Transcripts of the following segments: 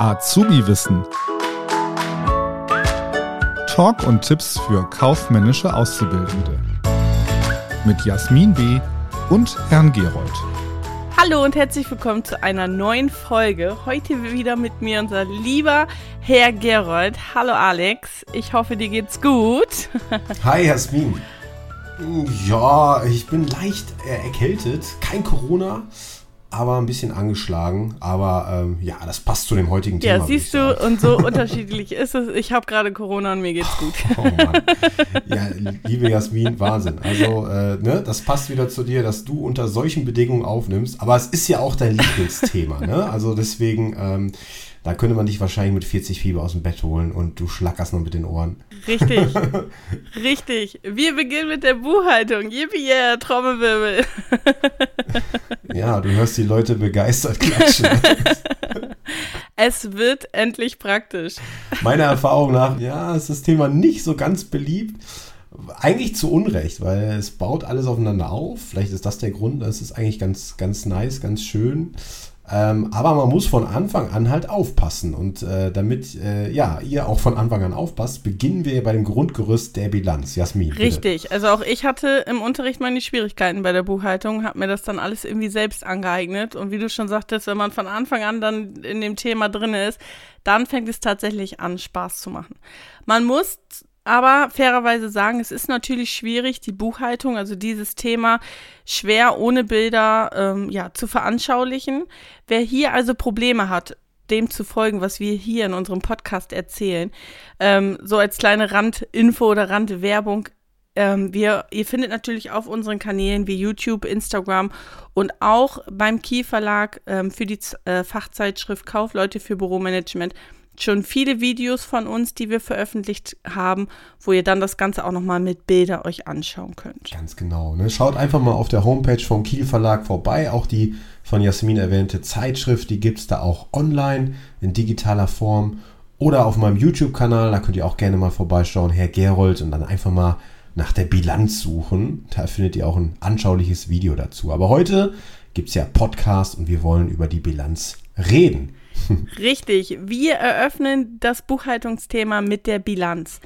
Azubi-Wissen. Talk und Tipps für kaufmännische Auszubildende. Mit Jasmin B. und Herrn Gerold. Hallo und herzlich willkommen zu einer neuen Folge. Heute wieder mit mir unser lieber Herr Gerold. Hallo Alex, ich hoffe, dir geht's gut. Hi Jasmin. Ja, ich bin leicht erkältet. Kein Corona, aber ein bisschen angeschlagen. Aber ähm, ja, das passt zu dem heutigen Thema. Ja, siehst du, und so unterschiedlich ist es. Ich habe gerade Corona und mir geht's gut. Oh Mann. Ja, liebe Jasmin, Wahnsinn. Also, äh, ne, das passt wieder zu dir, dass du unter solchen Bedingungen aufnimmst. Aber es ist ja auch dein Lieblingsthema. ne? Also deswegen, ähm, da könnte man dich wahrscheinlich mit 40 Fieber aus dem Bett holen und du schlackerst noch mit den Ohren. Richtig, richtig. Wir beginnen mit der Buchhaltung. Yippie, yeah, Trommelwirbel. ja, du hörst die Leute begeistert klatschen. es wird endlich praktisch. Meiner Erfahrung nach, ja, ist das Thema nicht so ganz beliebt. Eigentlich zu Unrecht, weil es baut alles aufeinander auf. Vielleicht ist das der Grund. Es ist eigentlich ganz, ganz nice, ganz schön. Ähm, aber man muss von Anfang an halt aufpassen. Und äh, damit äh, ja, ihr auch von Anfang an aufpasst, beginnen wir bei dem Grundgerüst der Bilanz. Jasmin. Bitte. Richtig. Also auch ich hatte im Unterricht meine Schwierigkeiten bei der Buchhaltung, habe mir das dann alles irgendwie selbst angeeignet. Und wie du schon sagtest, wenn man von Anfang an dann in dem Thema drin ist, dann fängt es tatsächlich an, Spaß zu machen. Man muss aber fairerweise sagen, es ist natürlich schwierig, die Buchhaltung, also dieses Thema, schwer ohne Bilder ähm, ja, zu veranschaulichen. Wer hier also Probleme hat, dem zu folgen, was wir hier in unserem Podcast erzählen, ähm, so als kleine Randinfo oder Randwerbung, ähm, wir, ihr findet natürlich auf unseren Kanälen wie YouTube, Instagram und auch beim Key Verlag ähm, für die äh, Fachzeitschrift Kaufleute für Büromanagement schon viele Videos von uns, die wir veröffentlicht haben, wo ihr dann das Ganze auch nochmal mit Bilder euch anschauen könnt. Ganz genau. Ne? Schaut einfach mal auf der Homepage vom Kiel Verlag vorbei. Auch die von Jasmin erwähnte Zeitschrift, die gibt es da auch online in digitaler Form oder auf meinem YouTube-Kanal. Da könnt ihr auch gerne mal vorbeischauen, Herr Gerold, und dann einfach mal nach der Bilanz suchen. Da findet ihr auch ein anschauliches Video dazu. Aber heute gibt es ja Podcast und wir wollen über die Bilanz reden. Richtig, wir eröffnen das Buchhaltungsthema mit der Bilanz.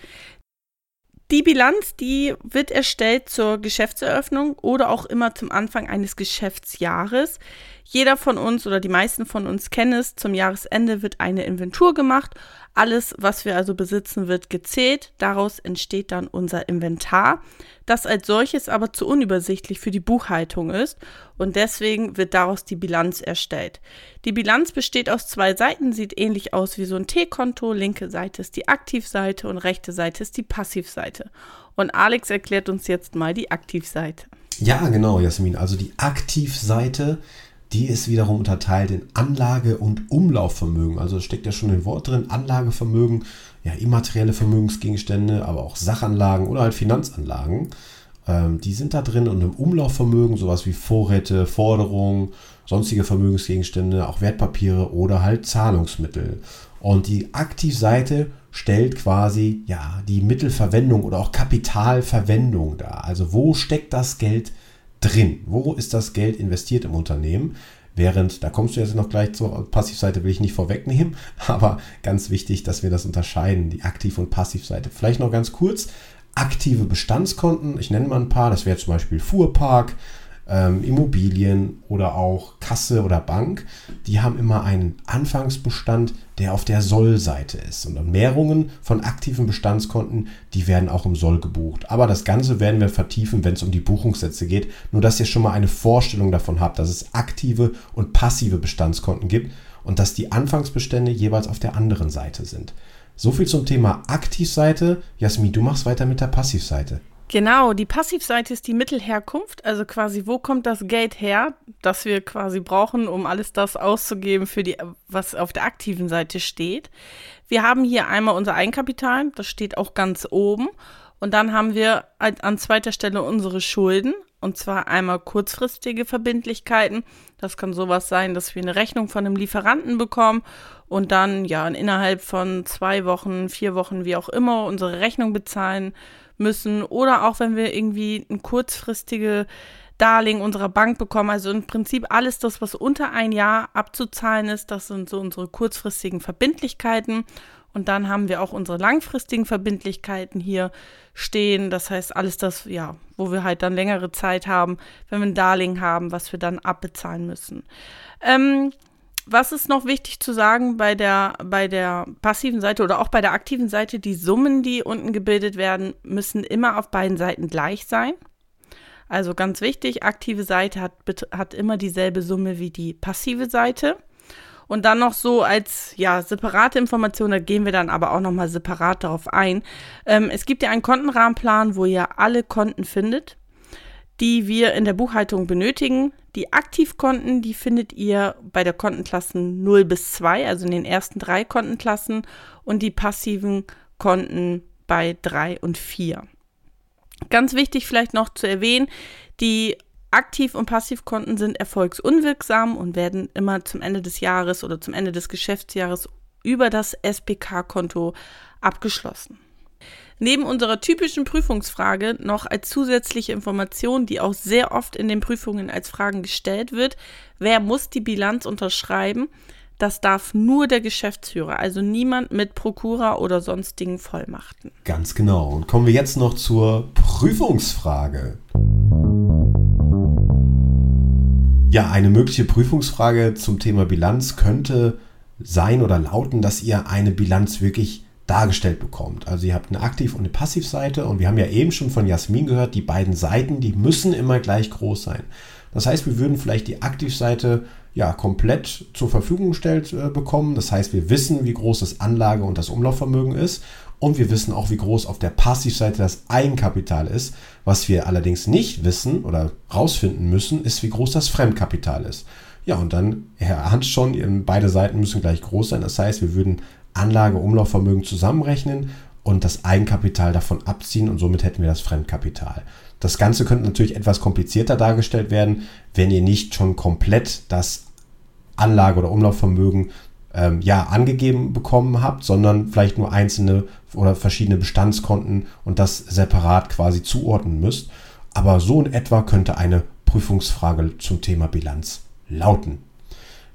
Die Bilanz, die wird erstellt zur Geschäftseröffnung oder auch immer zum Anfang eines Geschäftsjahres. Jeder von uns oder die meisten von uns kennen es, zum Jahresende wird eine Inventur gemacht. Alles, was wir also besitzen, wird gezählt. Daraus entsteht dann unser Inventar, das als solches aber zu unübersichtlich für die Buchhaltung ist und deswegen wird daraus die Bilanz erstellt. Die Bilanz besteht aus zwei Seiten, sieht ähnlich aus wie so ein T-Konto. Linke Seite ist die Aktivseite und rechte Seite ist die Passivseite. Und Alex erklärt uns jetzt mal die Aktivseite. Ja, genau, Jasmin. Also die Aktivseite die ist wiederum unterteilt in Anlage- und Umlaufvermögen. Also steckt ja schon ein Wort drin, Anlagevermögen, ja, immaterielle Vermögensgegenstände, aber auch Sachanlagen oder halt Finanzanlagen. Ähm, die sind da drin und im Umlaufvermögen sowas wie Vorräte, Forderungen, sonstige Vermögensgegenstände, auch Wertpapiere oder halt Zahlungsmittel. Und die Aktivseite stellt quasi ja die Mittelverwendung oder auch Kapitalverwendung dar. Also wo steckt das Geld drin? Wo ist das Geld investiert im Unternehmen? Während, da kommst du jetzt noch gleich zur Passivseite, will ich nicht vorwegnehmen, aber ganz wichtig, dass wir das unterscheiden, die Aktiv- und Passivseite. Vielleicht noch ganz kurz, aktive Bestandskonten, ich nenne mal ein paar, das wäre zum Beispiel Fuhrpark, ähm, Immobilien oder auch Kasse oder Bank, die haben immer einen Anfangsbestand, der auf der Soll-Seite ist. Und Mehrungen von aktiven Bestandskonten, die werden auch im Soll gebucht. Aber das Ganze werden wir vertiefen, wenn es um die Buchungssätze geht. Nur, dass ihr schon mal eine Vorstellung davon habt, dass es aktive und passive Bestandskonten gibt und dass die Anfangsbestände jeweils auf der anderen Seite sind. So viel zum Thema Aktivseite. Jasmin, du machst weiter mit der Passivseite. Genau, die Passivseite ist die Mittelherkunft, also quasi, wo kommt das Geld her, das wir quasi brauchen, um alles das auszugeben, für die, was auf der aktiven Seite steht. Wir haben hier einmal unser Eigenkapital, das steht auch ganz oben. Und dann haben wir an zweiter Stelle unsere Schulden, und zwar einmal kurzfristige Verbindlichkeiten. Das kann sowas sein, dass wir eine Rechnung von einem Lieferanten bekommen und dann ja innerhalb von zwei Wochen, vier Wochen, wie auch immer, unsere Rechnung bezahlen müssen oder auch wenn wir irgendwie eine kurzfristige Darlehen unserer Bank bekommen. Also im Prinzip alles das, was unter ein Jahr abzuzahlen ist, das sind so unsere kurzfristigen Verbindlichkeiten. Und dann haben wir auch unsere langfristigen Verbindlichkeiten hier stehen. Das heißt, alles das, ja, wo wir halt dann längere Zeit haben, wenn wir ein Darlehen haben, was wir dann abbezahlen müssen. Ähm, was ist noch wichtig zu sagen bei der, bei der passiven Seite oder auch bei der aktiven Seite? Die Summen, die unten gebildet werden, müssen immer auf beiden Seiten gleich sein. Also ganz wichtig, aktive Seite hat, hat immer dieselbe Summe wie die passive Seite. Und dann noch so als ja separate Information, da gehen wir dann aber auch nochmal separat darauf ein. Ähm, es gibt ja einen Kontenrahmenplan, wo ihr alle Konten findet die wir in der Buchhaltung benötigen. Die Aktivkonten, die findet ihr bei der Kontenklassen 0 bis 2, also in den ersten drei Kontenklassen, und die passiven Konten bei 3 und 4. Ganz wichtig vielleicht noch zu erwähnen, die Aktiv- und Passivkonten sind erfolgsunwirksam und werden immer zum Ende des Jahres oder zum Ende des Geschäftsjahres über das SPK-Konto abgeschlossen. Neben unserer typischen Prüfungsfrage noch als zusätzliche Information, die auch sehr oft in den Prüfungen als Fragen gestellt wird, wer muss die Bilanz unterschreiben? Das darf nur der Geschäftsführer, also niemand mit Prokura oder sonstigen Vollmachten. Ganz genau. Und kommen wir jetzt noch zur Prüfungsfrage. Ja, eine mögliche Prüfungsfrage zum Thema Bilanz könnte sein oder lauten, dass ihr eine Bilanz wirklich dargestellt bekommt. Also ihr habt eine Aktiv- und eine Passivseite und wir haben ja eben schon von Jasmin gehört, die beiden Seiten, die müssen immer gleich groß sein. Das heißt, wir würden vielleicht die Aktivseite ja komplett zur Verfügung gestellt äh, bekommen. Das heißt, wir wissen, wie groß das Anlage- und das Umlaufvermögen ist und wir wissen auch, wie groß auf der Passivseite das Eigenkapital ist. Was wir allerdings nicht wissen oder rausfinden müssen, ist, wie groß das Fremdkapital ist. Ja, und dann, Herr Hans schon, beide Seiten müssen gleich groß sein. Das heißt, wir würden Anlage-Umlaufvermögen zusammenrechnen und das Eigenkapital davon abziehen und somit hätten wir das Fremdkapital. Das Ganze könnte natürlich etwas komplizierter dargestellt werden, wenn ihr nicht schon komplett das Anlage- oder Umlaufvermögen ähm, ja, angegeben bekommen habt, sondern vielleicht nur einzelne oder verschiedene Bestandskonten und das separat quasi zuordnen müsst. Aber so in etwa könnte eine Prüfungsfrage zum Thema Bilanz lauten.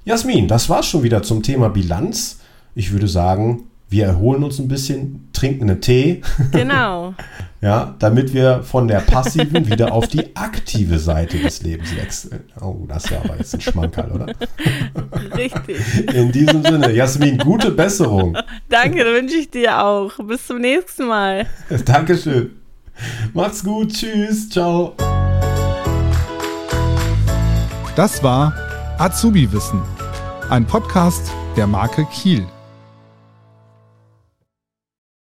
Jasmin, das war's schon wieder zum Thema Bilanz. Ich würde sagen, wir erholen uns ein bisschen, trinken einen Tee. Genau. ja, damit wir von der passiven wieder auf die aktive Seite des Lebens wechseln. Oh, das ist ja aber jetzt ein Schmankerl, oder? Richtig. In diesem Sinne, Jasmin, gute Besserung. Danke, da wünsche ich dir auch. Bis zum nächsten Mal. Dankeschön. Macht's gut. Tschüss. Ciao. Das war Azubi Wissen, ein Podcast der Marke Kiel.